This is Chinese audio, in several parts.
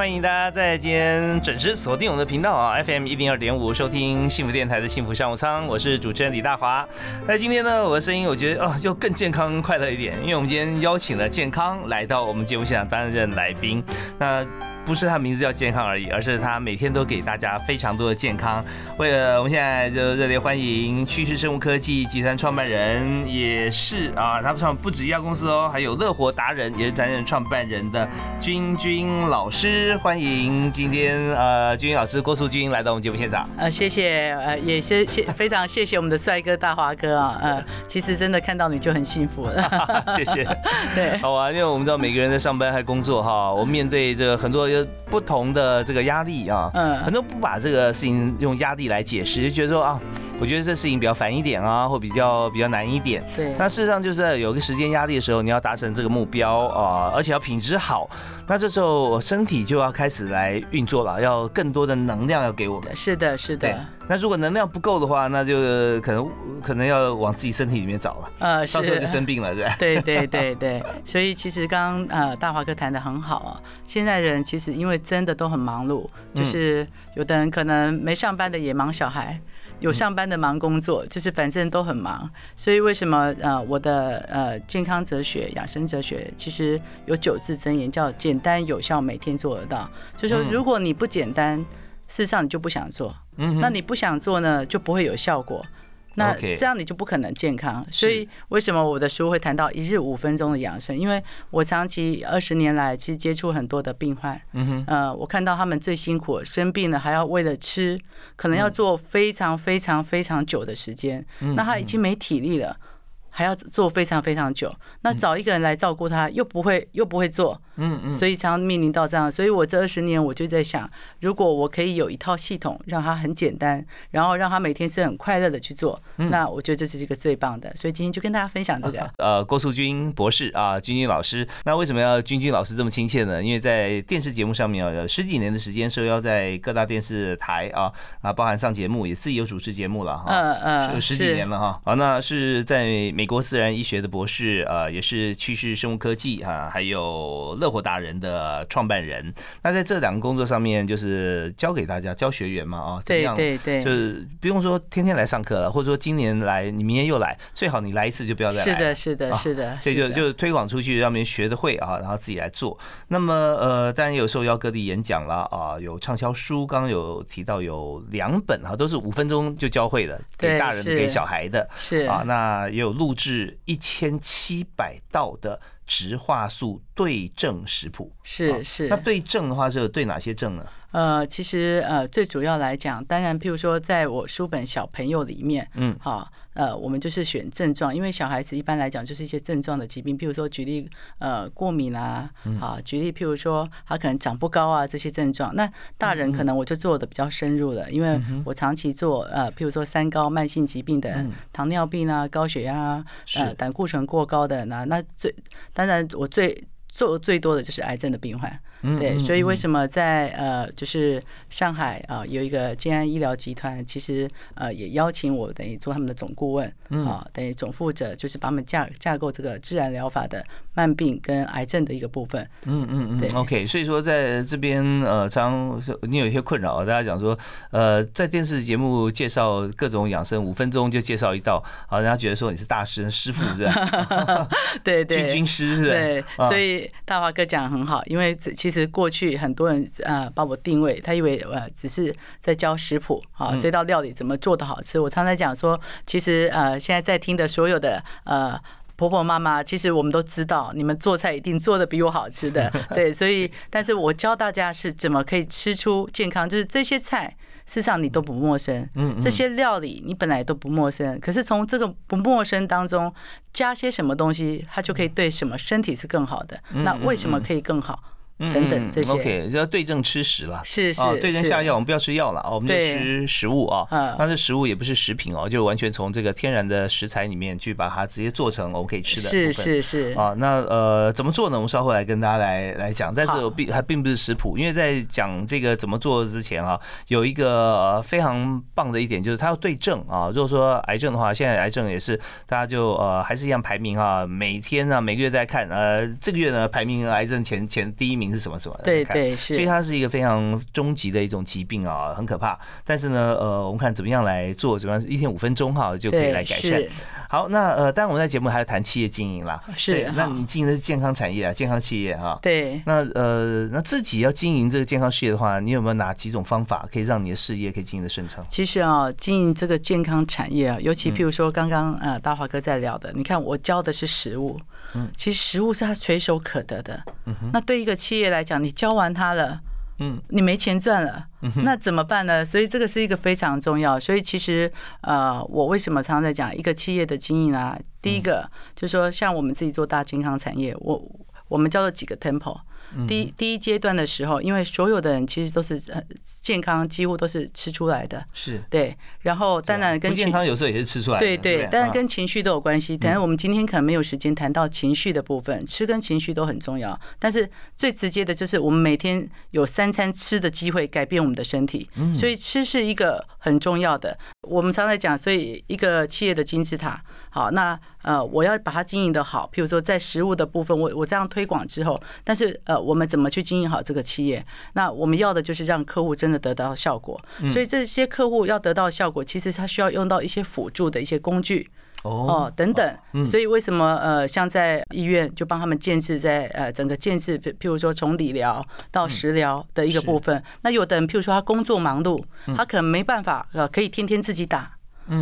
欢迎大家在今天准时锁定我们的频道啊，FM 一零二点五，收听幸福电台的幸福商务舱，我是主持人李大华。那今天呢，我的声音我觉得哦，又更健康快乐一点，因为我们今天邀请了健康来到我们节目现场担任来宾。那不是他名字叫健康而已，而是他每天都给大家非常多的健康。为了我们现在就热烈欢迎趋势生物科技集团创办人，也是啊，他们创不止一家公司哦，还有乐活达人，也是担任创办人的君君老师。欢迎今天呃君君老师郭素君来到我们节目现场。呃，谢谢，呃，也谢谢非常谢谢我们的帅哥大华哥啊，呃，其实真的看到你就很幸福了。谢谢。对，好啊，因为我们知道每个人在上班还工作哈，我们面对这个很多。不同的这个压力啊，嗯，很多不把这个事情用压力来解释，就觉得说啊，我觉得这事情比较烦一点啊，或比较比较难一点。对，那事实上就是有个时间压力的时候，你要达成这个目标啊，而且要品质好，那这时候身体就要开始来运作了，要更多的能量要给我们。是的，是的。那如果能量不够的话，那就可能可能要往自己身体里面找了。呃，到时候就生病了，对吧？对对对对。所以其实刚刚呃大华哥谈的很好啊，现在人其实因为真的都很忙碌，就是有的人可能没上班的也忙小孩，有上班的忙工作，就是反正都很忙。所以为什么呃我的呃健康哲学、养生哲学其实有九字真言，叫简单有效，每天做得到。就说如果你不简单。事实上你就不想做，那你不想做呢，就不会有效果。那这样你就不可能健康。所以为什么我的书会谈到一日五分钟的养生？因为我长期二十年来其实接触很多的病患，呃，我看到他们最辛苦，生病了还要为了吃，可能要做非常非常非常久的时间，那他已经没体力了。还要做非常非常久，那找一个人来照顾他，又不会又不会做，嗯嗯，所以常面临到这样。所以我这二十年我就在想，如果我可以有一套系统，让他很简单，然后让他每天是很快乐的去做，那我觉得这是一个最棒的。所以今天就跟大家分享这个。呃，郭素君博士啊，君君老师，那为什么要君君老师这么亲切呢？因为在电视节目上面啊，有十几年的时间受邀在各大电视台啊啊，包含上节目，也自己有主持节目了哈，嗯嗯，十几年了哈。好，那是在。美国自然医学的博士，啊，也是趋势生物科技啊，还有乐活达人的创办人。那在这两个工作上面，就是教给大家教学员嘛，啊，对对对，就是不用说天天来上课了，或者说今年来，你明年又来，最好你来一次就不要再来。是的，是的，是的，这就就推广出去，让别人学的会啊，然后自己来做。那么呃，当然有受邀各地演讲了啊，有畅销书，刚刚有提到有两本哈，都是五分钟就教会的，给大人给小孩的，是啊，那也有。录制一千七百道的植化素对症食谱，是是。那对症的话是对哪些症呢？呃，其实呃，最主要来讲，当然，譬如说，在我书本小朋友里面，嗯，好，呃，我们就是选症状，因为小孩子一般来讲就是一些症状的疾病，譬如说举例，呃，过敏啊，啊，举例譬如说他可能长不高啊这些症状，那大人可能我就做的比较深入了，因为我长期做呃，譬如说三高慢性疾病的糖尿病啊、高血压啊、呃胆固醇过高的那那最当然我最做最多的就是癌症的病患。对，所以为什么在呃，就是上海啊，有一个建安医疗集团，其实呃也邀请我等于做他们的总顾问啊，等于总负责，就是把我们架架构这个自然疗法的慢病跟癌症的一个部分。嗯嗯嗯，对。OK，所以说在这边呃，常你有一些困扰，大家讲说呃，在电视节目介绍各种养生，五分钟就介绍一道，啊，人家觉得说你是大师师傅是吧？对 对，军军师是。对，所以大华哥讲的很好，因为其其实过去很多人呃把我定位，他以为呃只是在教食谱啊，这道料理怎么做的好吃。我常常讲说，其实呃现在在听的所有的呃婆婆妈妈，其实我们都知道，你们做菜一定做的比我好吃的。对，所以但是我教大家是怎么可以吃出健康，就是这些菜。事实上你都不陌生。嗯这些料理你本来都不陌生，可是从这个不陌生当中加些什么东西，它就可以对什么身体是更好的。那为什么可以更好？等等这些嗯 OK，就要对症吃食了。是是啊，对症下药，我们不要吃药了啊，我们就吃食物啊。嗯那这食物也不是食品哦，就完全从这个天然的食材里面去把它直接做成我们可以吃的部分。是是是，啊，那呃怎么做呢？我们稍后来跟大家来来讲，但是我并还并不是食谱，因为在讲这个怎么做之前啊，有一个呃非常棒的一点就是它要对症啊。如果说癌症的话，现在癌症也是大家就呃还是一样排名啊，每天啊每个月在看，呃这个月呢排名癌症前前第一名是什么什么？看对对是，所以它是一个非常终极的一种疾病啊，很可怕。但是呢，呃，我们看怎么样来做，怎么样一天五分钟哈就可以来改善。好，那呃，当然我们在节目还要谈企业经营啦。是对那你经营的是健康产业啊，健康企业哈。对。那呃，那自己要经营这个健康事业的话，你有没有哪几种方法可以让你的事业可以经营的顺畅？其实啊，经营这个健康产业啊，尤嗯其譬如说刚刚呃大华哥在聊的，你看我教的是食物，嗯其实食物是他随手可得的。那对一个企业来讲，你教完他了，嗯，你没钱赚了，那怎么办呢？所以这个是一个非常重要。所以其实呃，我为什么常常在讲一个企业的经营啊？第一个就是说，像我们自己做大健康产业，我我们叫做几个 tempo。第一第一阶段的时候，因为所有的人其实都是呃健康，几乎都是吃出来的，是，对。然后当然跟不健康有时候也是吃出来的。对对当然啊跟情绪都有关系。但是我们今天可能没有时间谈到情绪的部分，吃跟情绪都很重要。但是最直接的就是我们每天有三餐吃的机会，改变我们的身体。所以吃是一个很重要的。我们常常讲，所以一个企业的金字塔，好，那呃，我要把它经营的好，譬如说在食物的部分，我我这样推广之后，但是呃，我们怎么去经营好这个企业？那我们要的就是让客户真的得到效果。所以这些客户要得到效果，其实他需要用到一些辅助的一些工具。哦哦，等等，所以为什么呃，像在医院就帮他们建制在呃整个建制，譬譬如说从理疗到食疗的一个部分。那有的人譬如说他工作忙碌，他可能没办法呃可以天天自己打，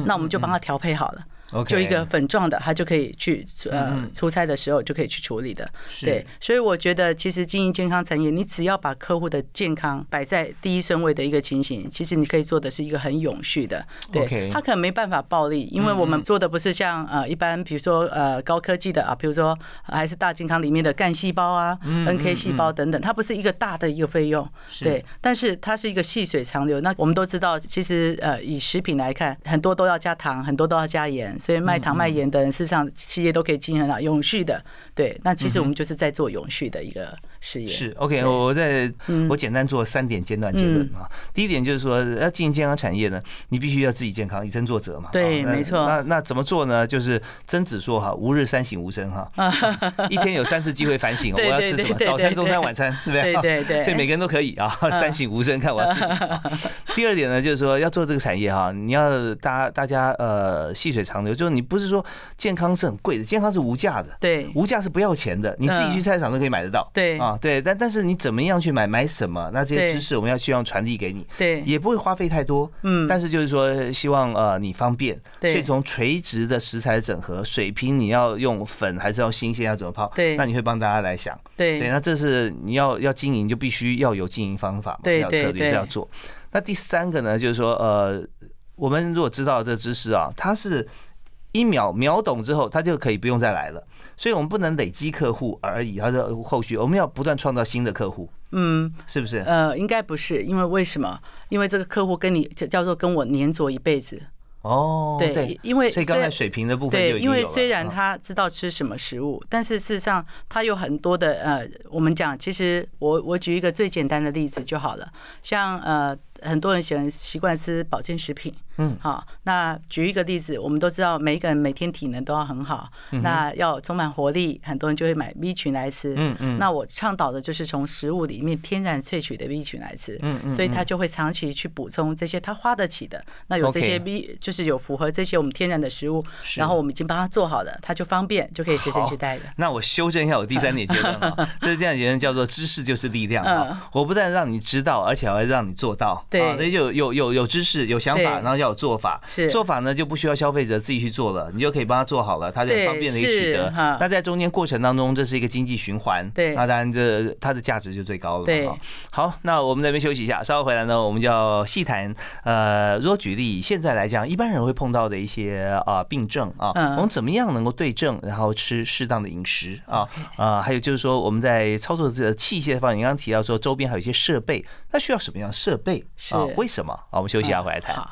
那我们就帮他调配好了。就一个粉状的，他就可以去呃出差的时候就可以去处理的。对，所以我觉得其实经营健康产业，你只要把客户的健康摆在第一顺位的一个情形，其实你可以做的是一个很永续的。对，他可能没办法暴利，因为我们做的不是像呃一般，比如说呃高科技的啊，比如说呃还是大健康里面的干细胞啊、NK 细胞等等，它不是一个大的一个费用。对，但是它是一个细水长流。那我们都知道，其实呃以食品来看，很多都要加糖，很多都要加盐。所以卖糖卖盐的人，事实上企业都可以经营很好，永续的。对，那其实我们就是在做永续的一个是 OK，我在我简单做三点简短结论啊。第一点就是说，要经营健康产业呢，你必须要自己健康，以身作则嘛。对没错那那怎么做呢？就是曾子说哈，吾日三省吾身哈，一天有三次机会反省，我要吃什么？早餐、中餐、晚餐，对不对？对对对所以每个人都可以啊，三省吾身，看我要吃什么。第二点呢，就是说要做这个产业哈，你要大大家呃细水长流，就是你不是说健康是很贵的，健康是无价的。对无价是不要钱的，你自己去菜市场都可以买得到。对啊，对，但但是你怎么样去买，买什么？那这些知识我们要希望传递给你，对也不会花费太多。嗯但是就是说，希望呃你方便，对所以从垂直的食材整合，水平你要用粉还是要新鲜，要怎么泡？对那你会帮大家来想。对，对那这是你要要经营，就必须要有经营方法嘛，对要有策略这样做。那第三个呢，就是说呃，我们如果知道这个知识啊，它是。一秒秒懂之后，他就可以不用再来了，所以我们不能累积客户而已，它的后续我们要不断创造新的客户，嗯是不是？呃，应该不是，因为为什么？因为这个客户跟你叫叫做跟我粘着一辈子。哦，对，因为所以刚才水平的部分对，因为虽然啊他知道吃什么食物，但是事实上他有很多的呃，我们讲，其实我我举一个最简单的例子就好了，像呃很多人喜欢习惯吃保健食品，嗯，好，那举一个例子，我们都知道每一个人每天体能都要很好，那要充满活力，很多人就会买 B 群来吃，嗯嗯那我倡导的就是从食物里面天然萃取的 B 群来吃，嗯嗯所以他就会长期去补充这些他花得起的，那有这些 B 就是有符合这些我们天然的食物，然后我们已经帮他做好了，他就方便就可以随身好。去带的。那我修正一下我第三点结论啊，这是这样结论叫做知识就是力量啊！我不但让你知道，而且还会让你做到。对所以就有有有有知识、有想法，然后要有做法。是做法呢就不需要消费者自己去做了，你就可以帮他做好了，他就很方便的一个取得。那在中间过程当中，这是一个经济循环，对那当然这它的价值就最高了嘛。对好，那我们这边休息一下，稍后回来呢，我们就要细谈。呃，如果举例现在来讲，一般人会碰到的一些啊病症啊，嗯我们怎么样能够对症，然后吃适当的饮食啊啊，还有就是说我们在操作这个器械方面，你刚刚提到说周边还有一些设备，那需要什么样的设备是啊？为什么？啊，我们休息一下回来谈。好。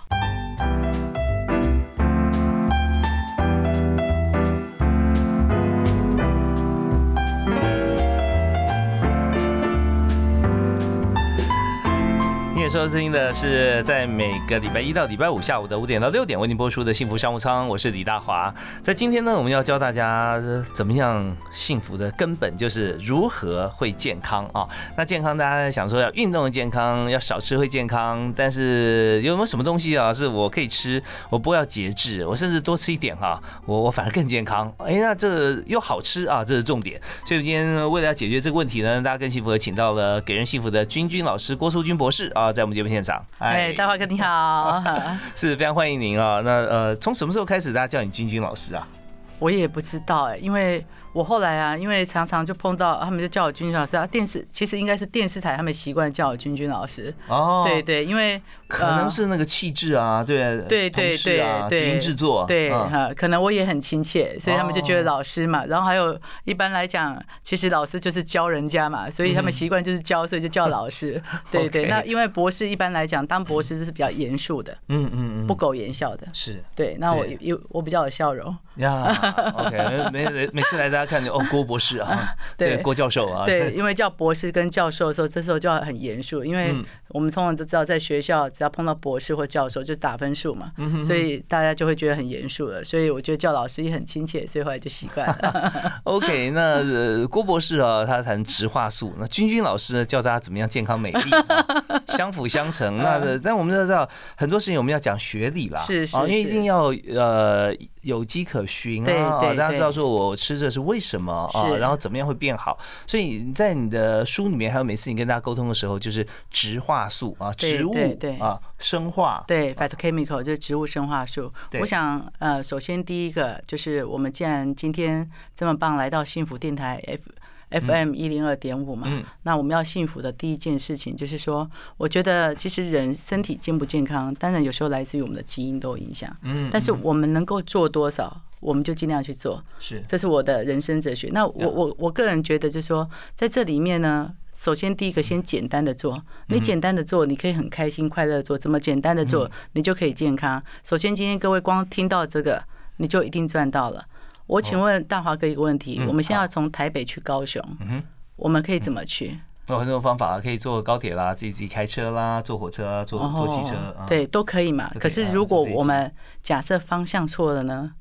收听的是在每个礼拜一到礼拜五下午的五点到六点为您播出的幸福商务舱，我是李大华。在今天呢，我们要教大家怎么样幸福的根本就是如何会健康啊。那健康大家想说要运动的健康，要少吃会健康，但是有没有什么东西啊是我可以吃，我不要节制，我甚至多吃一点哈、我我反而更健康。哎，那这又好吃啊，这是重点。所以今天为了要解决这个问题呢，大家更幸福的请到了给人幸福的君君老师郭淑君博士啊，在我们节目现场。哎，大华哥你好，是非常欢迎您啊。那呃，从什么时候开始大家叫你君君老师啊？我也不知道哎，因为我后来啊，因为常常就碰到他们就叫我君君老师啊，电视其实应该是电视台他们习惯叫我君君老师，哦对，对，因为可能是那个气质啊，对对对对对基因制作，对嗯哈，可能我也很亲切，所以他们就觉得哦老师嘛。然后还有一般来讲，其实老师就是教人家嘛，所以他们习惯就是教，所以就叫老师。对对，那因为博士一般来讲，当博士就是比较严肃的，嗯嗯嗯，不苟言笑的。是对，那我有我比较有笑容。呀，OK，每每每次来大家看见哦，郭博士啊，对郭教授啊，对，因为叫博士跟教授的时候，这时候就要很严肃，因为嗯我们通常都知道，在学校只要碰到博士或教授就是打分数嘛，嗯所以大家就会觉得很严肃了。所以我觉得叫老师也很亲切，所以后来就习惯了。OK，那呃郭博士啊，他谈植化素，那君君老师呢，教大家怎么样健康美丽，啊 相辅相成。那的，但我们都知道很多事情我们要讲学理啦，是是啊，因为一定要呃有迹可循对啊，对啊大家知道说我吃这是为什么啊，然后怎么样会变好。所以在你的书里面，还有每次你跟大家沟通的时候，就是植化素啊，植物啊，生化，对，phytochemical 就是植物生化素。我想，呃，首先第一个就是我们既然今天这么棒来到幸福电台 F。FM 一零二点五嘛嗯，那我们要幸福的第一件事情就是说，我觉得其实人身体健不健康，当然有时候来自于我们的基因都有影响，嗯，但是我们能够做多少，我们就尽量去做，是这是我的人生哲学。那我我我个人觉得，就是说，在这里面呢，首先第一个先简单的做，你简单的做，你可以很开心快乐做，怎么简单的做，你就可以健康。首先，今天各位光听到这个，你就一定赚到了。我请问大华哥一个问题，嗯我们现在要从台北去高雄，我们可以怎么去？有很多方法，可以坐高铁啦，自己自己开车啦，坐火车啊，坐坐汽车对，都可以嘛。可是啊如果我们假设方向错了呢？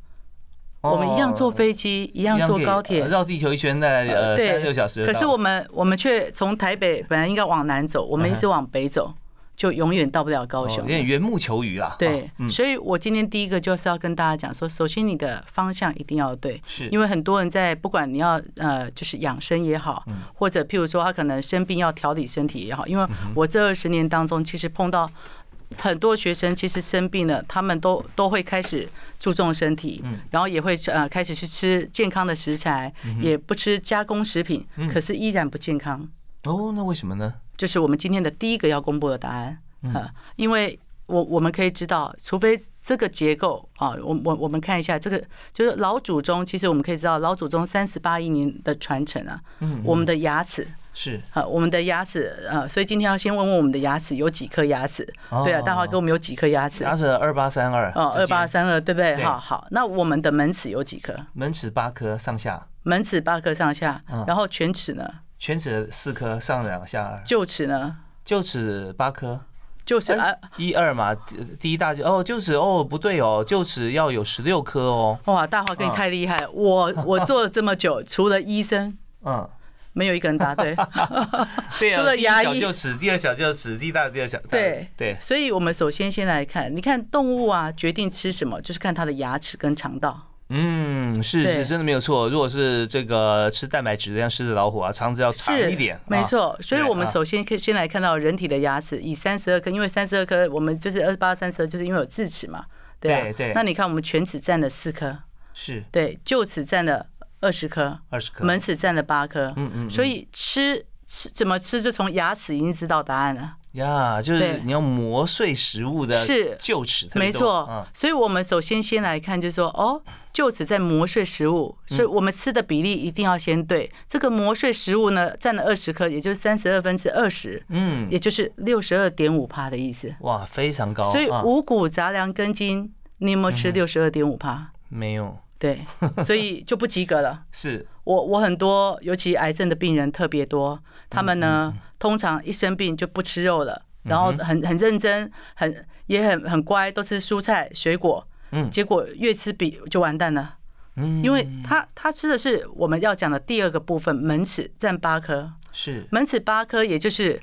哦，我们一样坐飞机，一样坐高铁呃，绕地球一圈大概呃对三小时。可是我们我们却从台北本来应该往南走，我们一直往北走，就永远到不了高哦雄有。点缘木求鱼啦。对所以我今天第一个就是要跟大家讲说，首先你的方向一定要对，是因为很多人在不管你要呃就是养生也好，嗯或者譬如说他可能生病要调理身体也好，因为嗯我这二十年当中其实碰到。很多学生其实生病了，他们都都会开始注重身体，嗯然后也会呃开始去吃健康的食材，也不吃加工食品，嗯可是依然不健康。哦，那为什么呢？就是我们今天的第一个要公布的答案啊，因为我我们可以知道，除非这个结构啊，我我我们看一下这个，就是老祖宗，其实我们可以知道，老祖宗三十八亿年的传承啊，我们的牙齿。是啊，我们的牙齿，呃，所以今天要先问问我们的牙齿有几颗牙齿？对啊，大华哥，我们有几颗牙齿？牙齿二八三二哦，二八三二，对不对？好好，那我们的门齿有几颗？门齿八颗上下，门齿八颗上下嗯，然后犬齿呢？犬齿四颗上两下二，臼齿呢？臼齿八颗。就是一二嘛，第一大就哦，臼齿哦不对哦，臼齿要有十六颗哦，哇，大华哥你嗯太厉害了！我我做了这么久，除了医生，嗯，没有一个人答对。对啊，除了牙医小臼齿，第二小就齿，第一大第二小对对，所以我们首先先来看，你看动物啊，决定吃什么，就是看它的牙齿跟肠道。嗯，是是真的没有错。如果是这个吃蛋白质的，像狮子老虎啊，肠子要长一点，啊。没错。所以我们首先可以先来看到人体的牙齿，以三十二颗，因为三十二颗，我们就是二十八、三十二，就是因为有智齿嘛，对啊对对那你看我们全齿占了四颗，是对，臼齿占了二十颗，二十颗。门齿占了八颗，嗯嗯，所以吃吃怎么吃，就从牙齿已经知道答案了。呀，就是你要磨碎食物的是臼齿没错嗯，所以我们首先先来看，就是说，哦，臼齿在磨碎食物，所以我们吃的比例一定要先对。这个磨碎食物呢，占了二十克，也就是三十二分之二十，嗯，也就是六十二点五帕的意思。哇，非常高。所以啊五谷杂粮根茎，你有没有吃六十二点五帕？没有对，所以就不及格了。是。我我很多，尤其癌症的病人特别多，他们呢，通常一生病就不吃肉了，然后很很认真，很也很很乖，都吃蔬菜水果，嗯结果越吃比就完蛋了，嗯。因为他他吃的是我们要讲的第二个部分，门齿占八颗，是。门齿八颗，也就是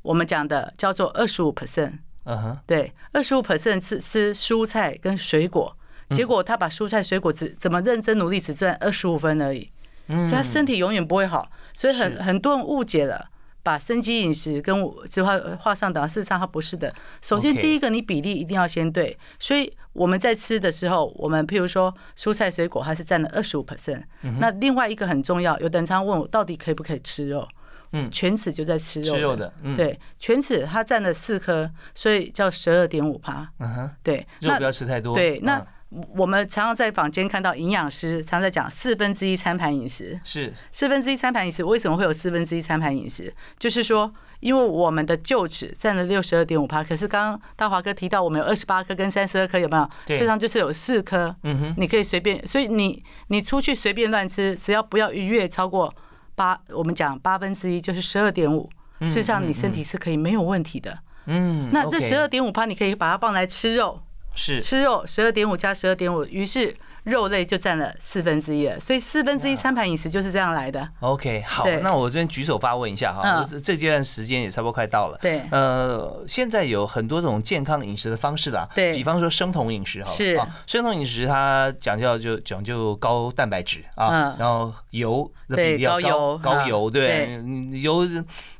我们讲的叫做二十五 percent，嗯哼。对，二十五 percent 吃吃蔬菜跟水果，嗯结果他把蔬菜水果只怎么认真努力只赚二十五分而已，嗯所以他身体永远不会好，所以很很多人误解了。把生机饮食跟只画画上等号，事实上它不是的。首先，第一个你比例一定要先对，所以我们在吃的时候，我们譬如说蔬菜水果，它是占了二十五 percent。那嗯另外一个很重要，有的人常问我到底可以不可以吃肉？嗯全齿就在吃肉，吃肉的，嗯，对，全齿它占了四颗，所以叫十二点五趴。嗯哼，对，肉不要吃太多。对，那嗯我们常常在坊间看到营养师常在讲四分之一餐盘饮食，是。四分之一餐盘饮食为什么会有四分之一餐盘饮食？就是说，因为我们的臼齿占了六十二点五趴，可是刚刚大华哥提到我们有二十八颗跟三十二颗，有没有？事实上就是有四颗，嗯哼，你可以随便，所以你你出去随便乱吃，只要不要逾越超过八，我们讲八分之一就是十二点五，事实上你身体是可以没有问题的。嗯，那这十二点五趴，你可以把它放来吃肉，是。吃肉十二点五加十二点五，于是肉类就占了四分之一了。所以四分之一餐盘饮食就是这样来的。OK，好，那我这边举手发问一下哈，这这阶段时间也差不多快到了。对。呃，现在有很多种健康饮食的方式啦，对。比方说生酮饮食哈，是。啊，生酮饮食它讲究就讲究高蛋白质啊嗯，然后油的比对例要高高油高油，嗯对。油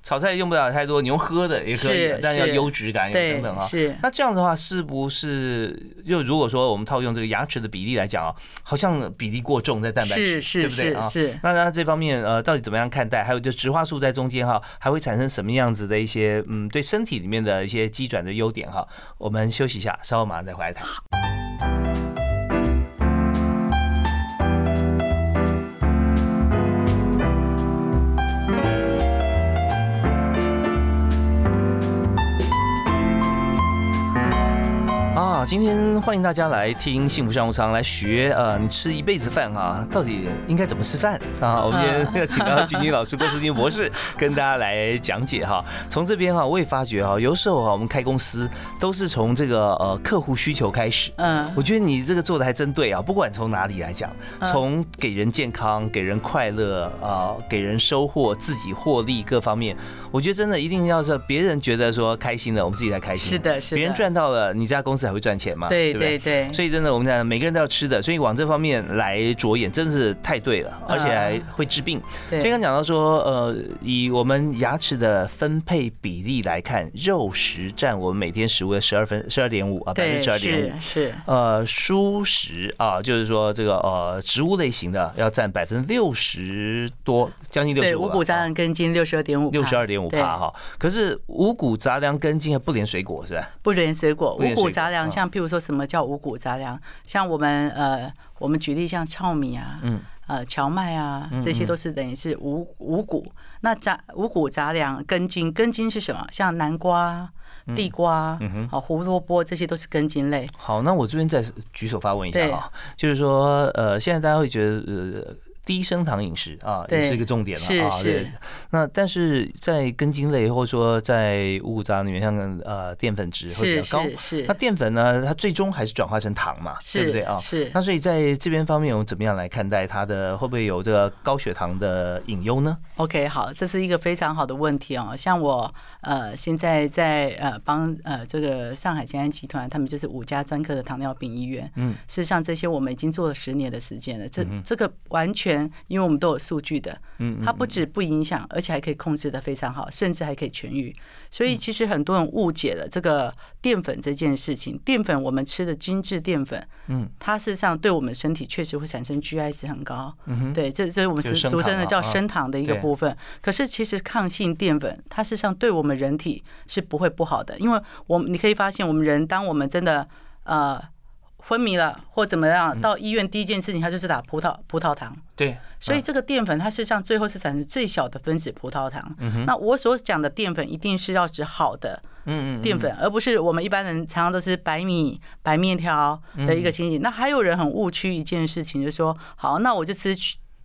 炒菜用不了太多，你用喝的也可以是，但要优质感等等啊。是。那这样的话，是不是就如果说我们套用这个牙齿的比例来讲啊，好像比例过重在蛋白质，对不对啊？是是，那那这方面呃，到底怎么样看待？还有就植化素在中间哈，还会产生什么样子的一些嗯，对身体里面的一些机转的优点哈？我们休息一下，稍后马上再回来谈。今天欢迎大家来听幸福商务舱，来学呃，你吃一辈子饭啊，到底应该怎么吃饭啊？我们今天要请到君君老师、郭世金博士跟大家来讲解哈。从这边哈，我也发觉哈，有时候哈，我们开公司都是从这个呃客户需求开始。嗯，我觉得你这个做的还真对啊！不管从哪里来讲，从给人健康、给人快乐啊、给人收获、自己获利各方面，我觉得真的一定要是别人觉得说开心了，我们自己才开心。是的，是的，别人赚到了，你这家公司才会赚钱嘛？对不对对对，所以真的，我们讲每个人都要吃的，所以往这方面来着眼，真的是太对了，而且还会治病。所以对刚讲到说，呃，以我们牙齿的分配比例来看，肉食占我们每天食物的十二分十二点五啊，百分之十二点五是。呃，蔬食啊，就是说这个呃植物类型的要占百分之六十多，将近六对十五。五谷杂粮根茎六十二点五，六十二点五帕哈，可是五谷杂粮根茎还不连水果是吧？不连水果，五谷杂粮，嗯像譬如说什么叫五谷杂粮？像我们呃，我们举例像糙米啊，嗯，呃荞麦啊，嗯这些都是等于是五五谷。那杂五谷杂粮根茎，根茎是什么？像南瓜、地瓜、嗯哼好胡萝卜，这些都是根茎类。好，那我这边再举手发问一下啊，就是说，呃，现在大家会觉得，呃，低升糖饮食啊，也是一个重点了啊。是那但是在根茎类或者说在五谷杂里面，像呃淀粉值会比较高。是是那淀粉呢，它最终还是转化成糖嘛，对不对啊？是那所以在这边方面，我们怎么样来看待它的会不会有这个高血糖的隐忧呢？OK，好，这是一个非常好的问题哦。像我呃现在在呃帮呃这个上海健安集团，他们就是五家专科的糖尿病医院。嗯，事实上这些我们已经做了十年的时间了。这这个完全因为我们都有数据的，嗯它不止不影响，而且还可以控制的非常好，甚至还可以痊愈。所嗯以其实很多人误解了这个淀粉这件事情。淀粉我们吃的精致淀粉，嗯，它事实上对我们身体确实会产生 GI 值很高。嗯哼，对，这这是我们是俗俗称的叫升糖的一个部分。可是其实抗性淀粉，它事实上对我们人体是不会不好的，因为我们你可以发现，我们人当我们真的呃昏迷了或怎么嗯样，到医院第一件事情，他就是打葡萄葡萄糖。对，所以这个淀粉它事实上最后是产生最小的分子葡萄糖。嗯那我所讲的淀粉一定是要指好的嗯嗯，淀粉，而不是我们一般人常常都是白米、白面条的一个情形。那还有人很误区一件事情，就是说，好，那我就吃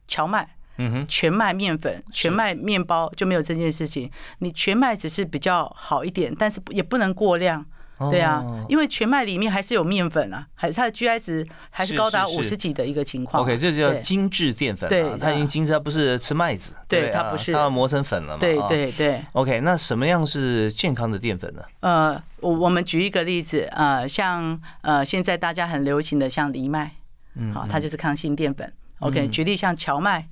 荞麦。嗯哼，全麦面粉、全麦面包就没有这件事情。你全麦只是比较好一点，但是也不能过量。对啊哦，因为全麦里面还是有面粉啊，还它的 GI 值还是是高达五十几的一个情况啊。OK，这就叫精致淀粉对，它已经精致，它不是吃麦子，对它不是它要磨成粉了嘛。对啊。对对，OK，那什么样是健康的淀粉呢？呃，我我们举一个例子，呃，像呃现在大家很流行的像藜麦，嗯好，它就是抗性淀粉。OK，举例像荞麦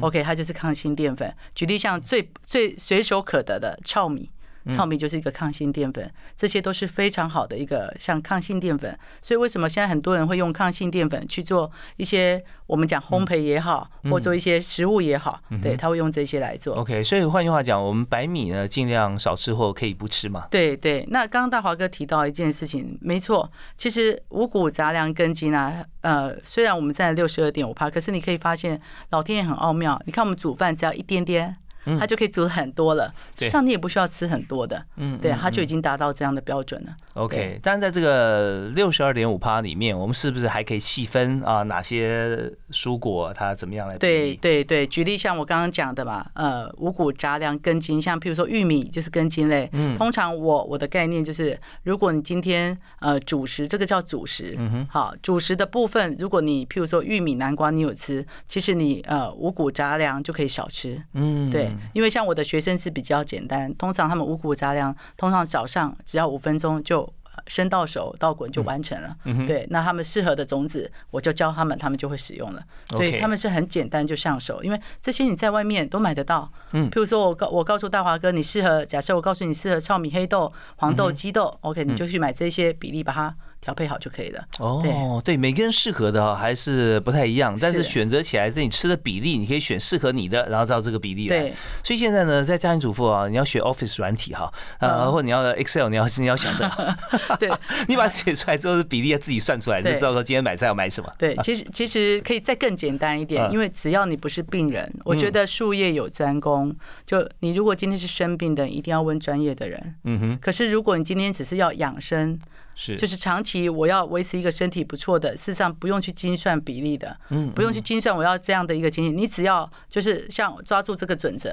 ，OK，它就是抗性淀粉。举例像最最随手可得的糙米。糙米就是一个抗性淀粉，这些都是非常好的一个像抗性淀粉。所以为什么现在很多人会用抗性淀粉去做一些我们讲烘焙也好，或做一些食物也好，对，他会用这些来做。OK，所以换句话讲，我们白米呢尽量少吃或可以不吃嘛。对对，那刚刚大华哥提到一件事情，没错，其实五谷杂粮根茎啊，呃，虽然我们占六十二点五帕，可是你可以发现老天爷很奥妙，你看我们煮饭只要一点点。它就可以煮很多了，对上你也不需要吃很多的，嗯，对，嗯它就已经达到这样的标准了。OK，但是在这个六十二点五趴里面，我们是不是还可以细分啊？哪些蔬果它怎么样来对？对对，举例像我刚刚讲的嘛，呃，五谷杂粮根茎，像譬如说玉米就是根茎类。嗯通常我我的概念就是，如果你今天呃主食，这个叫主食，嗯哼，好，主食的部分，如果你譬如说玉米、南瓜你有吃，其实你呃五谷杂粮就可以少吃。嗯，对，因为像我的学生是比较简单，通常他们五谷杂粮，通常早上只要五分钟就呃生到手到滚就完成了。嗯，对，那他们适合的种子，我就教他们，他们就会使用了。所以他们是很简单就上手，因为这些你在外面都买得到。嗯譬如说我告我告诉大华哥，你适合，假设我告诉你适合糙米、黑豆、黄嗯豆、鸡豆，OK，你就去买这些比例，把它调配好就可以了。哦，对，每个人适合的哈还是不太一样，但是是选择起来，在你吃的比例，你可以选适合你的，然后照这个比例来。对，所以现在呢，在家庭主妇啊，你要学 Office 软体哈，呃，嗯或者你要 Excel，你要你要想的，对 你把它写出来之后，比例要自己算出来，你就知道说今天买菜要买什么。对，其实其实可以再更简单一点，嗯因为只要你不是病人，我觉得术业有专攻。就你如果今天是生病的，一定要问专业的人。嗯哼，可是如果你今天只是要养生，是，就是长期我要维持一个身体不错的，事实上不用去精算比例的，嗯不用去精算我要这样的一个情形，你只要就是像抓住这个准则。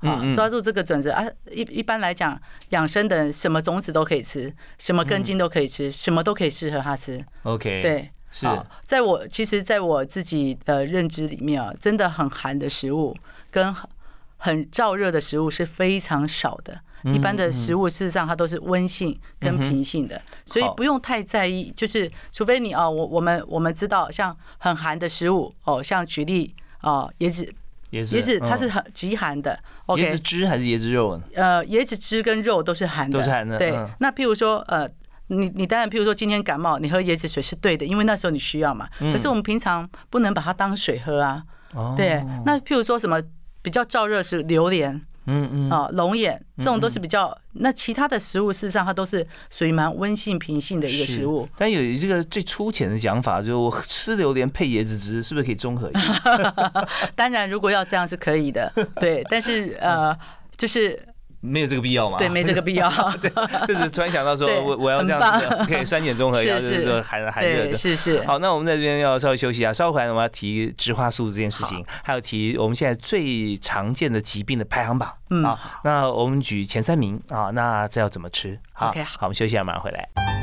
啊抓住这个准则啊！一一般来讲，养生的人什么种子都可以吃，什么根茎都可以吃，什么都可以适合他吃。OK，，对，是好，在我其实，在我自己的认知里面啊，真的很寒的食物跟很很燥热的食物是非常少的。一般的食物事实上它都是温性跟平性的，所以不用太在意。就是除非你哦，我我们我们知道，像很寒的食物哦，像举例哦，椰子椰子，它嗯是很极寒的。椰子汁还是椰子肉呢？呃，椰子汁跟肉都是寒的，都是寒的对嗯，那譬如说，呃，你你当然，譬如说今天感冒，你喝椰子水是对的，因为那时候你需要嘛。可是我们平常不能把它当水喝啊。对，那譬如说什么比较燥热是榴莲嗯嗯，啊、龙眼这种都是比较。那其他的食物事实上它都是属于蛮温性平性的一个食物。但有这个最粗浅的讲法，就是我吃榴莲配椰子汁，是不是可以综合一下？当然，如果要这样是可以的，对。但是呃，就是没有这个必要嘛？对，没这个必要。对，就是突然想到说，我我要这样子的，可以酸碱中和，一下就是是说寒寒热。是是。好，那我们在这边要稍微休息一下，稍后回来我们要提植化素这件事情，还有提我们现在最常见的疾病的排行榜。嗯好，那我们举前三名啊，那这要怎么吃？好好，我们休息一下，马上回来。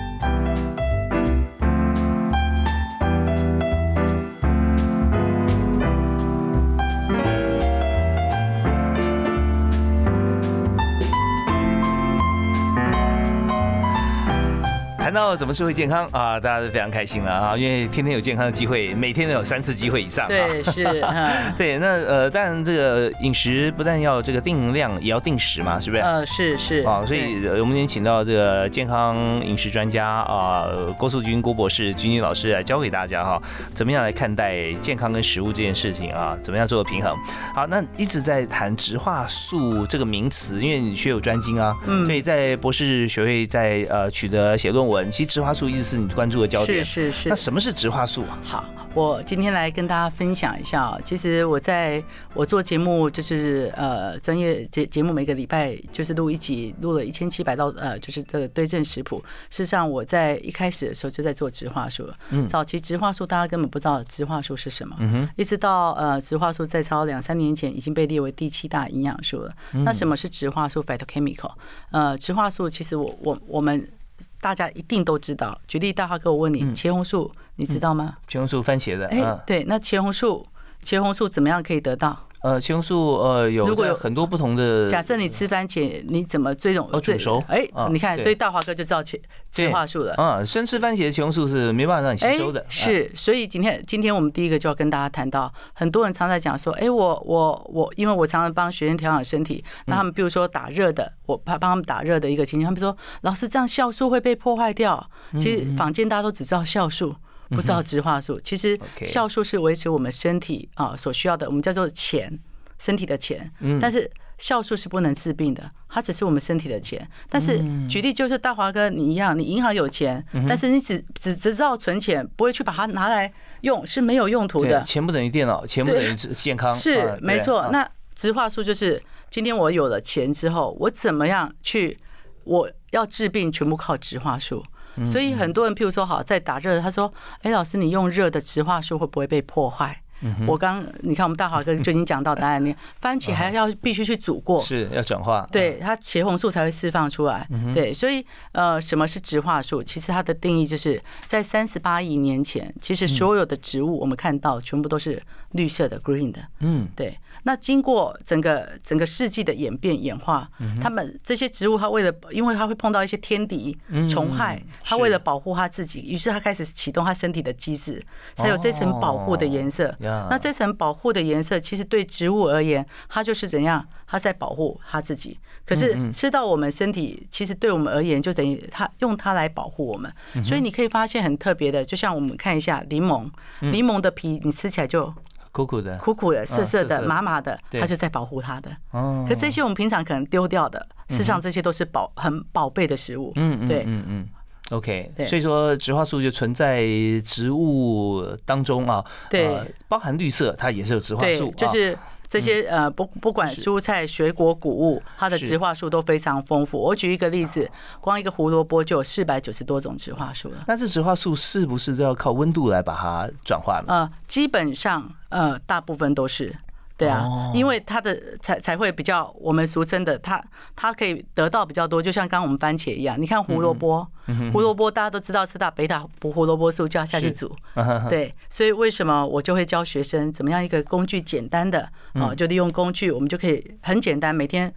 谈到怎么吃会健康啊，大家都非常开心了啊，因为天天有健康的机会，每天都有三次机会以上啊。对，是，嗯对，那呃，当然这个饮食不但要这个定量，也要定时嘛，是不是？呃，是是。啊，所以呃我们今天请到这个健康饮食专家啊，郭素君郭博士、君君老师来教给大家哈，怎么样来看待健康跟食物这件事情啊，怎么样做个平衡。好，那一直在谈植化素这个名词，因为你学有专精啊，嗯所以在博士学位在呃取得写论文，其实植化素一直是你关注的焦点。是是是那。什么是植化素啊？好，我今天来跟大家分享一下哦。其实我在我做节目，就是呃专业节节目，每个礼拜就是录一集，录了一千七百道呃，就是这个对症食谱。事实上，我在一开始的时候就在做植化素了。嗯早期植化素大家根本不知道植化素是什么。嗯哼，一直到呃，植化素在超两三年前已经被列为第七大营养素了。嗯那什么是植化素 （phytochemical）？呃，植化素其实我我我们大家一定都知道。举例，大华哥，我问你，茄红素你知道吗？茄红素番茄的，哎、嗯，对，那茄红素，茄红素怎么样可以得到？呃，茄红素呃有如果有很多不同的，假设你吃番茄，你怎么追踪？呃哦煮熟哎啊，你看，对所以大华哥就知道茄植化素了。啊，生吃番茄的茄红素是没办法让你吸收的，是，所以今天今天我们第一个就要跟大家谈到，很多人常在讲说，哎，我我我，因为我常常帮学生调养身体，那他们比如说打热的，我帮帮他们打热的一个情形，他们说，老师这样酵素会被破坏掉。其实坊间大家都只知道酵素。不知道植化素，其实酵素是维持我们身体啊所需要的，我们叫做钱，身体的钱。但是酵素是不能治病的，它只是我们身体的钱。但是举例就是大华哥你一样，你银行有钱，但是你只只只知道存钱，不会去把它拿来用，是没有用途的。对钱不等于电脑，钱不等于健康，是没错啊。那植化素就是今天我有了钱之后，我怎么样去我要治病，全部靠植化素。嗯所以很多人，譬如说，好在打热，他说：“哎，老师，你用热的植化素会不会被破坏？”嗯我刚你看，我们大华哥就已经讲到答案，你番茄还要必须去煮过，是要转化，对它茄红素才会释放出来。对，所以呃，什么是植化素？其实它的定义就是在三十八亿年前，其实所有的植物我们看到全部都是绿色的 green 的。嗯，对，那经过整个整个世纪的演变演化，他们这些植物它为了，因为它会碰到一些天敌虫害，它为了保护它自己，于是它开始启动它身体的机制，才有这层保护的颜色。呀那这层保护的颜色，其实对植物而言，它就是怎样？它在保护它自己。可是吃到我们身体，其实对我们而言，就等于它用它来保护我们。所以你可以发现很特别的，就像我们看一下柠檬，柠檬的皮你吃起来就苦苦的，苦苦的、涩涩的、麻麻的，对。它就在保护它的。哦。可这些我们平常可能丢掉的，事实上这些都是宝很宝贝的食物。嗯嗯对。嗯嗯。OK，所以说植化素就存在植物当中啊，对。呃包含绿色，它也是有植化素，，啊就是这些呃不不管蔬菜、水果、谷物，它的植化素都非常丰富。我举一个例子，光一个胡萝卜就有四百九十多种植化素了。那这植化素是不是都要靠温度来把它转化呢？呃，基本上呃大部分都是。对啊哦，因为它的才才会比较我们俗称的，它它可以得到比较多，就像刚刚我们番茄一样。你看胡萝卜，胡萝卜大家都知道吃大贝塔胡胡萝卜素就要下去煮，对，所以为什么我就会教学生怎么样一个工具简单的啊，就利用工具，我们就可以很简单，每天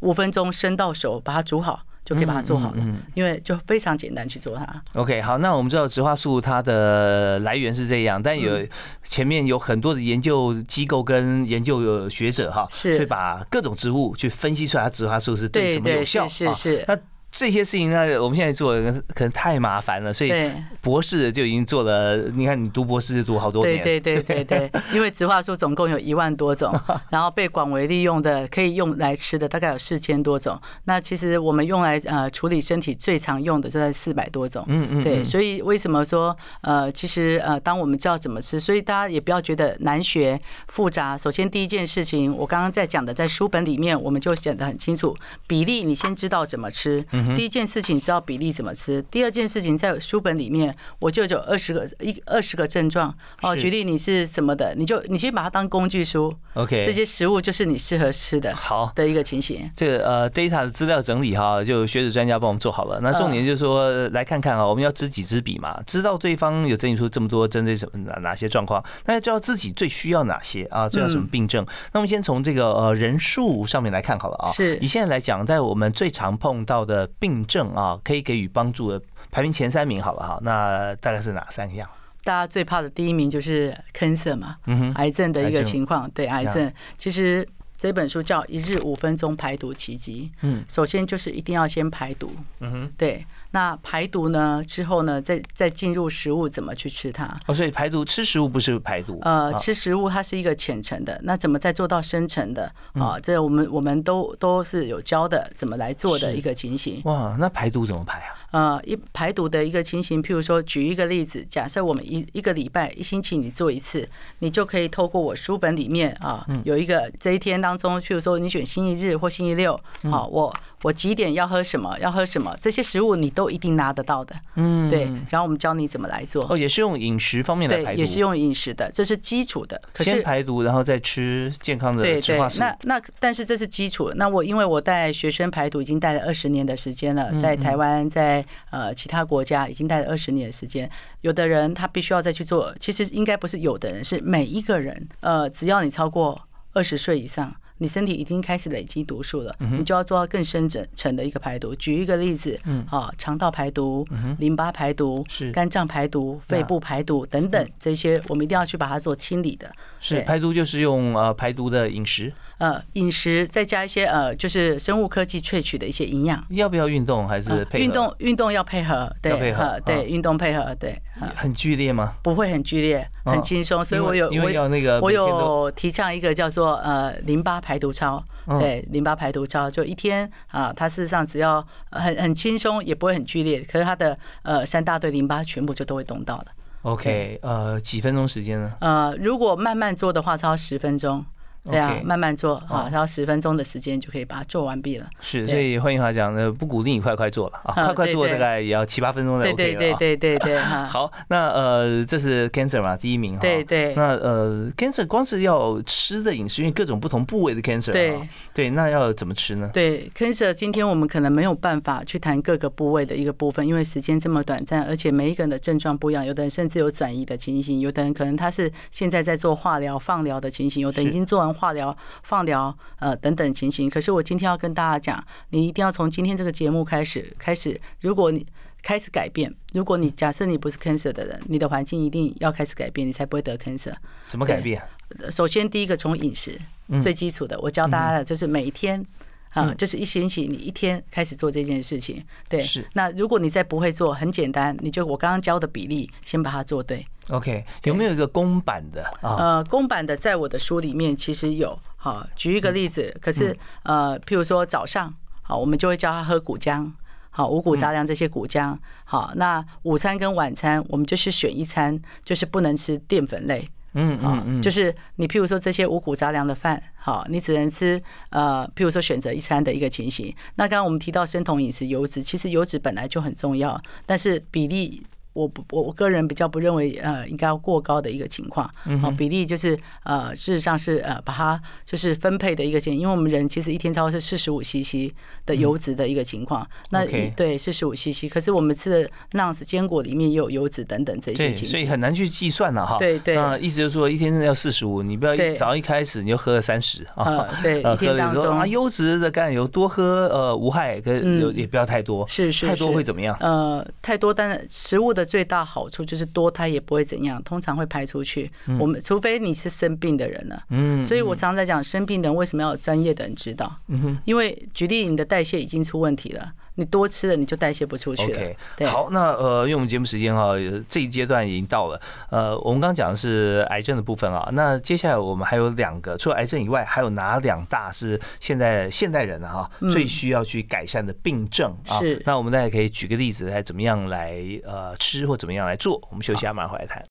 五分钟生到手，把它煮好，就可以把它做好了，因为就非常简单去做它。OK，好，那我们知道植化素它的来源是这样，但有嗯。前面有很多的研究机构跟研究学者哈，是。去把各种植物去分析出来它植化素是对对什么有，效是是啊是，那这些事情呢，我们现在做的可能太麻烦了，所以对博士就已经做了。你看，你读博士就读好多年，对对对对对，因为植化素总共有一万多种，然后被广为利用的可以用来吃的大概有四千多种。那其实我们用来呃处理身体最常用的就在四百多种。嗯嗯，对，所以为什么说呃，其实呃，当我们知道怎么吃，所以大家也不要觉得难学复杂。首先第一件事情，我刚刚在讲的，在书本里面我们就讲得很清楚，比例你先知道怎么吃。第一件事情知道比例怎么吃，第二件事情在书本里面我就有二十个一二十个症状哦。举例你是什么的，你就你先把它当工具书，，OK，这些食物就是你适合吃的好。的一个情形。这个呃 data 的资料整理哈，就学者专家帮我们做好了。那重点就是说，来看看啊，我们要知己知彼嘛，知道对方有整理出这么多针对什么哪哪些状况，那要知道自己最需要哪些啊，最要什么病症。那我们先从这个呃人数上面来看好了啊。是以现在来讲，在我们最常碰到的病症啊，可以给予帮助的排名前三名好了哈。那大概是哪三样？大家最怕的第一名就是 cancer 嘛，癌症的一个情况。对，癌症其实这本书叫《一日五分钟排毒奇迹》。嗯，首先就是一定要先排毒。嗯哼。对，那排毒呢之后呢，再再进入食物怎么去吃它。哦，所以排毒吃食物不是排毒，呃，啊吃食物它是一个浅层的，那怎么再做到深层的嗯啊？这我们我们都都是有教的，怎么来做的一个情形。哇，那排毒怎么排啊？呃，一排毒的一个情形，譬如说，举一个例子，假设我们一一个礼拜、一星期你做一次，你就可以透过我书本里面啊，嗯。有一个这一天当中，譬如说你选星期日或星期六，嗯。好，我我几点要喝什么，要喝什么，这些食物你都一定拿得到的，嗯，对。然后我们教你怎么来做，哦，也是用饮食方面来排对，毒，也是用饮食的，这是基础的。可是先排毒，然后再吃健康的对对。那那但是这是基础。那我因为我带学生排毒已经带了二十年的时间嗯了，在台湾，在呃其他国家已经带了二十年的时间。有的人他必须要再去做，其实应该不是有的人，是每一个人。呃，只要你超过二十岁以上。你身体已经开始累积毒素了，嗯你就要做到更深层层的一个排毒。举一个例子，啊，肠道排毒、淋巴排毒、肝脏排毒、肺部排毒等等这些，我们一定要去把它做清理的。是排毒就是用呃排毒的饮食，呃，饮食再加一些呃，就是生物科技萃取的一些营养。要不要运动还是呃配合？运动运动要配合，对，要配合对，运动配合，对，呃很剧烈吗？不会很剧烈，哦很轻松。所以我有因为要我那个我有提倡一个叫做呃淋巴排毒操，嗯对，淋巴排毒操就一天啊，它事实上只要呃很很轻松，也不会很剧烈，可是它的呃三大队淋巴全部就都会动到了。OK，呃，几分钟时间呢？呃，如果慢慢做的话，超十分钟。对啊慢慢做哦啊，然后十分钟的时间就可以把它做完毕了。是，所以换句话讲呢，不鼓励你快快做了啊，嗯快快做大概也要七八分钟才对 OK。对对对对对哈。好，那呃，这是 cancer 嘛，第一名哈。对对那呃，cancer 光是要吃的饮食，因为各种不同部位的 cancer 对啊对，那要怎么吃呢？对，cancer 今天我们可能没有办法去谈各个部位的一个部分，因为时间这么短暂，而且每一个人的症状不一样，有的人甚至有转移的情形，有的人可能他是现在在做化疗、放疗的情形，有的人已经做完化疗、放疗呃等等情形。可是我今天要跟大家讲，你一定要从今天这个节目开始开始，如果你开始改变，如果你假设你不是 cancer 的人，你的环境一定要开始改变，你才不会得 cancer。怎么改变？首先第一个从饮食嗯最基础的，我教大家的就是每一天。啊，就是一星期，你一天开始做这件事情。对是，那如果你再不会做，很简单，你就我刚刚教的比例，先把它做对。OK，有没有一个公版的啊？呃，公版的在我的书里面其实有。好，举一个例子，可是呃，譬如说早上，好，我们就会教他喝谷浆。好，五谷杂粮这些谷浆。好，那午餐跟晚餐，我们就是选一餐，就是不能吃淀粉类。嗯啊嗯，嗯，就是你譬如说这些五谷杂粮的饭，好，你只能吃呃，譬如说选择一餐的一个情形。那刚刚我们提到生酮饮食油脂，其实油脂本来就很重要，但是比例。我不，我我个人比较不认为呃应该要过高的一个情况，嗯好比例就是呃事实上是呃把它就是分配的一个情，因为我们人其实一天超过是四十五 CC 的油脂的一个情况，那对四十五 CC，可是我们吃的 nuts 坚果里面也有油脂等等这些，情况，所以很难去计算了哈。对对那意思就是说，一天要四十五，你不要一早上一开始你就喝了三十啊。呃对呃，一天当中啊，优质的甘油多喝呃无害，可也不要太多，是是太多会怎么样？呃，太多，但是食物的最大好处就是多，胎也不会怎样，通常会排出去。我们除非你是生病的人了，嗯，所以我常常在讲，生病的人为什么要有专业的人知道？因为举例，你的代谢已经出问题了，你多吃了你就代谢不出去了。OK，对好，那呃，因为我们节目时间哈，这一阶段已经到了。呃，我们刚刚讲的是癌症的部分啊，那接下来我们还有两个，除了癌症以外，还有哪两大是现在现代人啊哈最需要去改善的病症啊？嗯是那我们大家可以举个例子，来怎么样来呃吃或怎么样来做？我们休息一下，马上回来谈。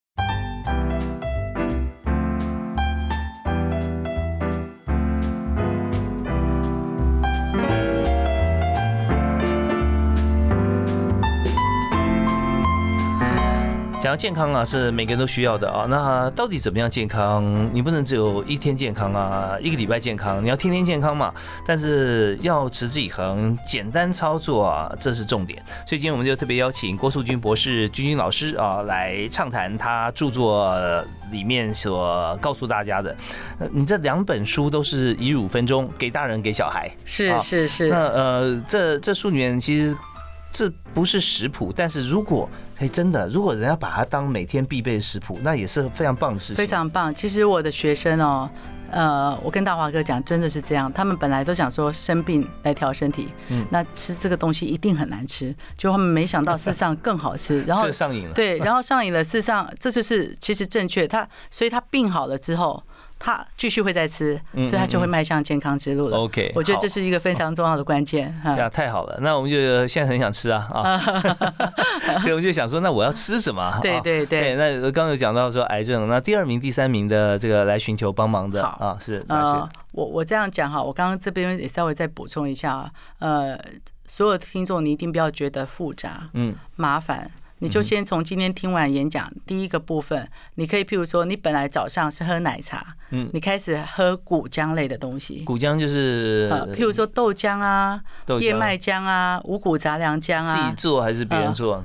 讲到健康啊，是每个人都需要的啊。那到底怎么样健康？你不能只有一天健康啊，一个礼拜健康，你要天天健康嘛。但是要持之以恒，简单操作啊，这是重点。所以今天我们就特别邀请郭素君博士、君君老师啊来畅谈他著作里面所告诉大家的。呃你这两本书都是以乳分钟，给大人给小孩。是啊是是，那呃，这这书里面其实这不是食谱，但是如果哎真的，如果人家把它当每天必备的食谱，那也是非常棒的事情。非常棒。其实我的学生哦，呃，我跟大华哥讲，真的是这样。他们本来都想说生病来调身体，嗯那吃这个东西一定很难吃，结果他们没想到事实上更好吃。然后上瘾了。对，然后上瘾了，事实上这就是其实正确。他所以他病好了之后，他继续会再吃，嗯所以他就会迈向健康之路了。OK，我觉得好这是一个非常重要的关键哈。呀，太好了，那我们就现在很想吃啊啊，对，我们就想说，那我要吃什么啊？对对对那刚刚有讲到说癌症，那第二名、第三名的这个来寻求帮忙的啊，是哪些呃？，我我这样讲哈，我刚刚这边也稍微再补充一下啊，呃，所有的听众你一定不要觉得复杂嗯麻烦。你就先从今天听完演讲第一个部分，你可以譬如说，你本来早上是喝奶茶，嗯，你开始喝谷浆类的东西，谷浆就是呃，譬如说豆浆啊、燕麦浆啊、五谷杂粮浆啊。自己啊，做还是别人做？呃，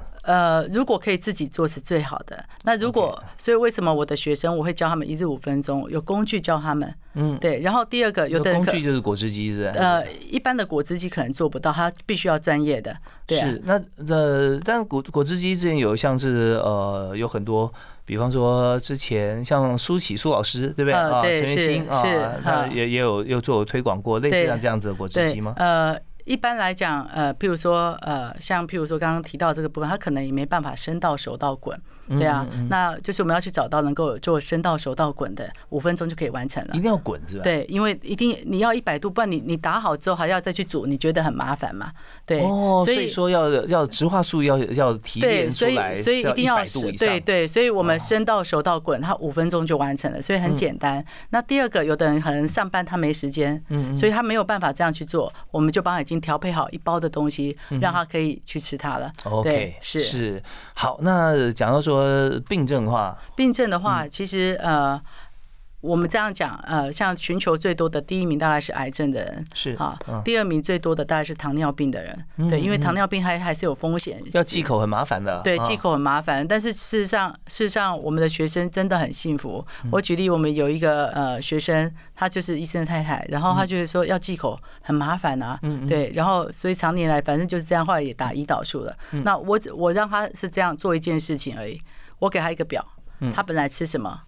如果可以自己做是最好的。那如果所以为什么我的学生我会教他们一日五分钟，有工具教他们，嗯，对。然后第二个，有的工具就是果汁机，是？呃，一般的果汁机可能做不到，它必须要专业的，对啊。是，那呃，但果果汁机之前有像是呃有很多，比方说之前像苏启苏老师，对不对啊？陈月是清啊是，他也也有又做推广过类似像这样子的果汁机吗？呃，一般来讲，呃，譬如说，呃，像譬如说刚刚提到这个部分，他可能也没办法伸到手到滚，嗯对啊，那就是我们要去找到能够做生到熟到滚的，五分钟就可以完成了一。定要滚是吧？对，因为一定你要一百度，不然你你打好之后还要再去煮，你觉得很麻烦嘛？对，哦，所所以说要要植化素要要提对，炼出所以来，所以一定要100度以上对对，所以我们生到熟到滚，它五分钟就完成了，所以很简单。那第二个，有的人可能上班他没时间，嗯所以他没有办法这样去做，我们就帮他已经调配好一包的东西，让他可以去吃它了。OK 对是是好。那讲到说呃病症的话，病症的话，其实呃。我们这样讲，呃，像全球最多的第一名大概是癌症的人，是啊嗯，第二名最多的大概是糖尿病的人，对，因为糖尿病还还是有风险，要忌口很麻烦的，对，啊忌口很麻烦，但是事实上，事实上我们的学生真的很幸福。我举例，我们有一个呃学生，他就是医生的太太，然后他就是说要忌口很麻烦啊，对，然后所以常年来反正就是这样，后来也打胰岛素了。那我只我让他是这样做一件事情而已，我给他一个表，他本来吃什么。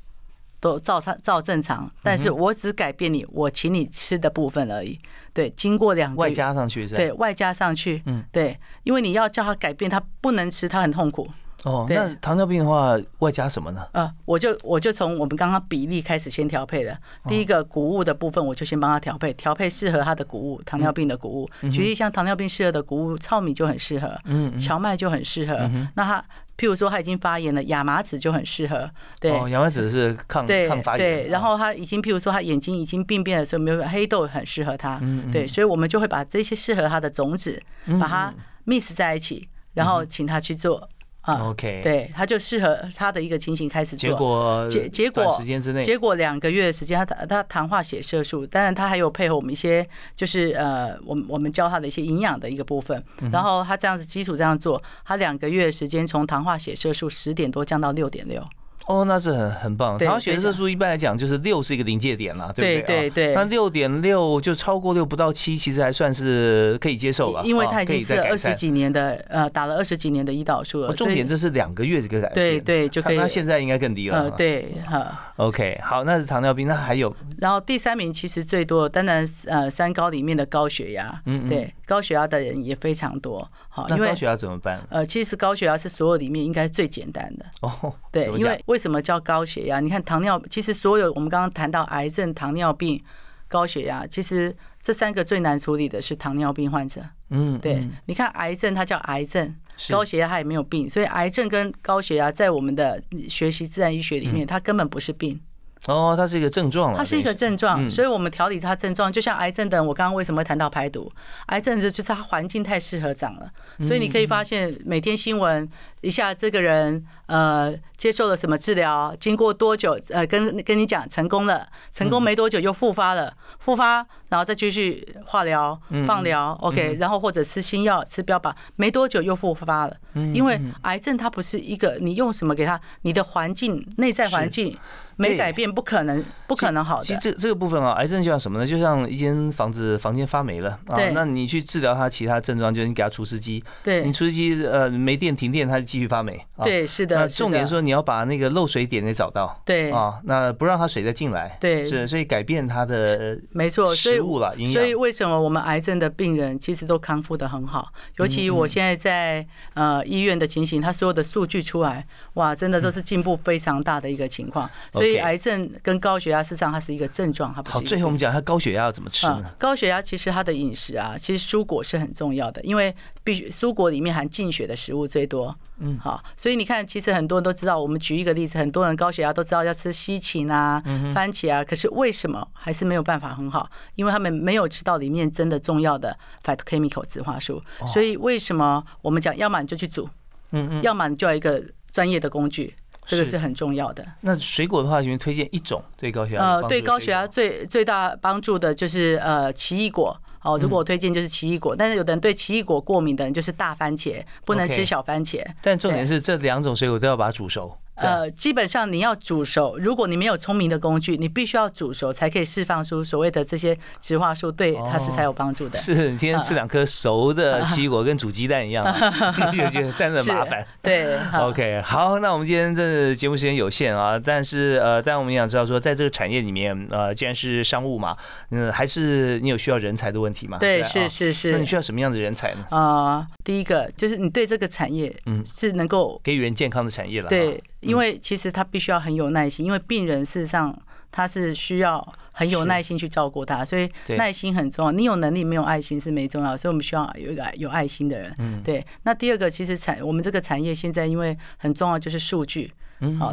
都照常照正常，但是我只改变你我请你吃的部分而已。对，经过两个外加上去是？对外加上去，嗯，对，因为你要叫他改变，他不能吃，他很痛苦。哦，那糖尿病的话，外加什么呢？呃，我就我就从我们刚刚比例开始先调配的。第一个谷物的部分，我就先帮他调配，调配适合他的谷物，糖尿病的谷物。举例像糖尿病适合的谷物，糙米就很适合，嗯，荞麦就很适合。那他譬如说他已经发炎了，亚麻籽就很适合。对。哦，亚麻籽是抗对抗发炎对，然后他已经，譬如说他眼睛已经病变了，所以没有黑豆很适合他。对，所以我们就会把这些适合他的种子，把它 mix 在一起，然后请他去做啊。OK，，对，他就适合他的一个情形开始做。结果结结果时间之内，结果两个月的时间，他他糖化血色素，当然他还有配合我们一些，就是呃，我们我们教他的一些营养的一个部分。嗯然后他这样子基础这样做，他两个月的时间从糖化血色素十点多降到六点六。哦，那是很很棒。然后血色素一般来讲就是六是一个临界点啦，对不对？对对对啊那六点六就超过六不到七，其实还算是可以接受了，因为他已经吃了二十几年的呃，打了二十几年的胰岛素了，哦重点这是两个月这个改变，对对就可以他他现在应该更低了。呃对哈。OK，好，那是糖尿病，那还有？然后第三名其实最多，当然呃三高里面的高血压，嗯嗯。对高血压的人也非常多，好，那高血压怎么办？呃其实高血压是所有里面应该最简单的，哦，对，因为为什么叫高血压？你看糖尿，其实所有我们刚刚谈到癌症、糖尿病、高血压，其实这三个最难处理的是糖尿病患者。嗯，对嗯，你看癌症它叫癌症，高血压它也没有病，所以癌症跟高血压在我们的学习自然医学里嗯。面，它根本不是病，哦，它是一个症状了，它是一个症状，嗯。所以我们调理它症状，就像癌症的，我刚刚为什么会谈到排毒？癌症的就是它环境太适合长了，所以你可以发现每天新闻一下这个人呃接受了什么治疗，经过多久呃跟跟你讲成功了，成功没多久又复发了，复发然后再继续化疗、放疗，OK，然后或者吃新药、吃标靶，没多久又复发了，因为癌症它不是一个你用什么给它，你的环境内在环境没改变，不可能不可能好的。其实这这个部分啊，癌症就像什么呢？就像一间房子房间发霉了啊，那你去治疗它其他症状，就是你给它除湿机，对。你除湿机呃没电停电，它就继续发霉。啊，对，是的。那重点说你要把那个漏水点给找到。对啊，那不让它水再进来，对是，所以改变它的没错，食物了，营所以。为什么我们癌症的病人其实都康复的很好？尤其嗯我现在在呃医院的情形，他所有的数据出来，哇，真的都是进步非常大的一个情况。所以癌症跟高血压事实上它是一个症状，它不是好，最后我们病讲它高血压要怎么吃啊呢？，高血压其实它的饮食啊，其实蔬果是很重要的，因为必须蔬果里面含进血的食物最多。嗯，好，所以你看，其实很多人都知道，我们举一个例子，很多人高血压都知道要吃西芹啊、番茄啊，可是为什么还是没有办法很好？因为他们没有吃到里面真的重要的 phytochemical 植化素。所以为什么我们讲，要么你就去煮，嗯嗯。要么你就要一个专业的工具，这个是是很重要的。那水果的话，请问推荐一种对高血压呃，对高血压最最大帮助的就是呃奇异果。哦，如果我推荐就是奇异果，但是有的人对奇异果过敏的人就是大番茄，不能吃小番茄。但重点是这两种水果都要把它煮熟。呃，基本上你要煮熟，如果你没有聪明的工具，你必须要煮熟才可以释放出所谓的这些植化素，对它是才有帮助的。是你天天吃两颗熟的奇异果，跟煮鸡蛋一样啊，有些但是很麻烦。对好 OK，好，那我们今天这节目时间有限啊，但是呃，但我们也想知道说，在这个产业里面，呃，既然是商务嘛，嗯，还是你有需要人才的问题嘛？对，是是是。那你需要什么样的人才呢？呃，第一个就是你对这个产业，嗯是能够给予人健康的产业了。对啊，，因为其实他必须要很有耐心，因为病人事实上他是需要很有耐心去照顾他，所以耐心很重要。你有能力没有爱心是没重要，所以我们需要有一个有爱心的人。嗯对。那第二个，其实产我们这个产业现在因为很重要就是数据。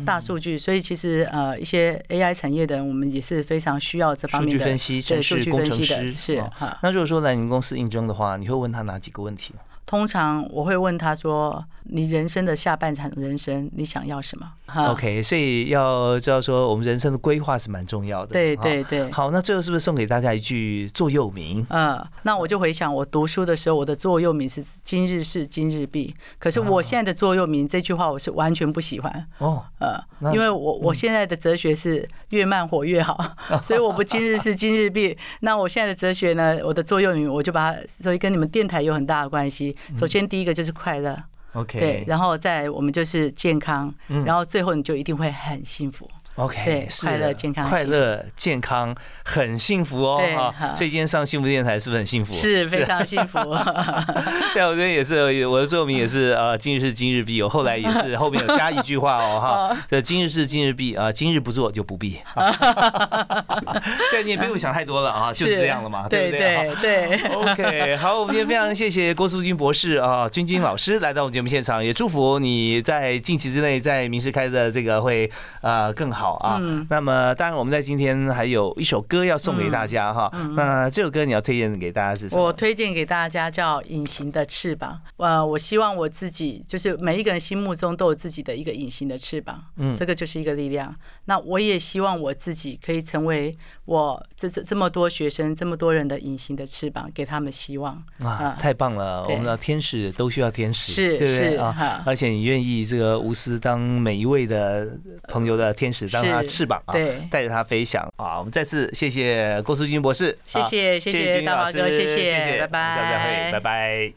大数据，所以其实呃，一些 AI 产业的人，我们也是非常需要这方面的据分析、城对数据分析的，师是哦。那如果说来你们公司应征的话，你会问他哪几个问题？通常我会问他说：“你人生的下半场人生，你想要什么？”哈 OK，所以要知道说我们人生的规划是蛮重要的。对对对。好，那最后是不是送给大家一句座右铭？嗯，那我就回想我读书的时候，我的座右铭是“今日事今日毕”。可是我现在的座右铭这句话，我是完全不喜欢。哦，呃，因为我我现在的哲学是越慢活越好，所以我不今日事今日毕。那我现在的哲学呢，我的座右铭我就把它，所以跟你们电台有很大的关系。首先第一个就是快乐，OK，对，然后再我们就是健康，然后最后你就一定会很幸福。OK，快乐健康快乐健康很幸福哦对哈。好所以今天上幸福电台是不是很幸福？是非常幸福。对，我这边也是，我的座右铭也是 呃，今日事今日毕。我后来也是 后面有加一句话哦哈，这今日事今日毕啊，今日不做就不必。对，你也不用想太多了啊，就是这样了嘛，对对不对？对对。OK，好，我们今天非常谢谢郭淑君博士啊，君君老师来到我们节目现场，也祝福你在近期之内在名师开的这个会呃更好啊。嗯那么当然我们在今天还有一首歌要送给大家哈，那这首歌你要推荐给大家是什么？嗯我推荐给大家叫《隐形的翅膀》。呃，我希望我自己就是每一个人心目中都有自己的一个隐形的翅膀，嗯这个就是一个力量。那我也希望我自己可以成为我这这这么多学生、这么多人的隐形的翅膀，给他们希望。啊，太棒了！我们的天使都需要天使，是对不对是啊？而且你愿意这个无私当每一位的朋友的天使，当他是翅膀啊，带着它飞翔啊！我们再次谢谢郭淑君博士，谢啊谢谢谢君老师大华哥谢谢谢谢，拜拜下次再会，拜拜。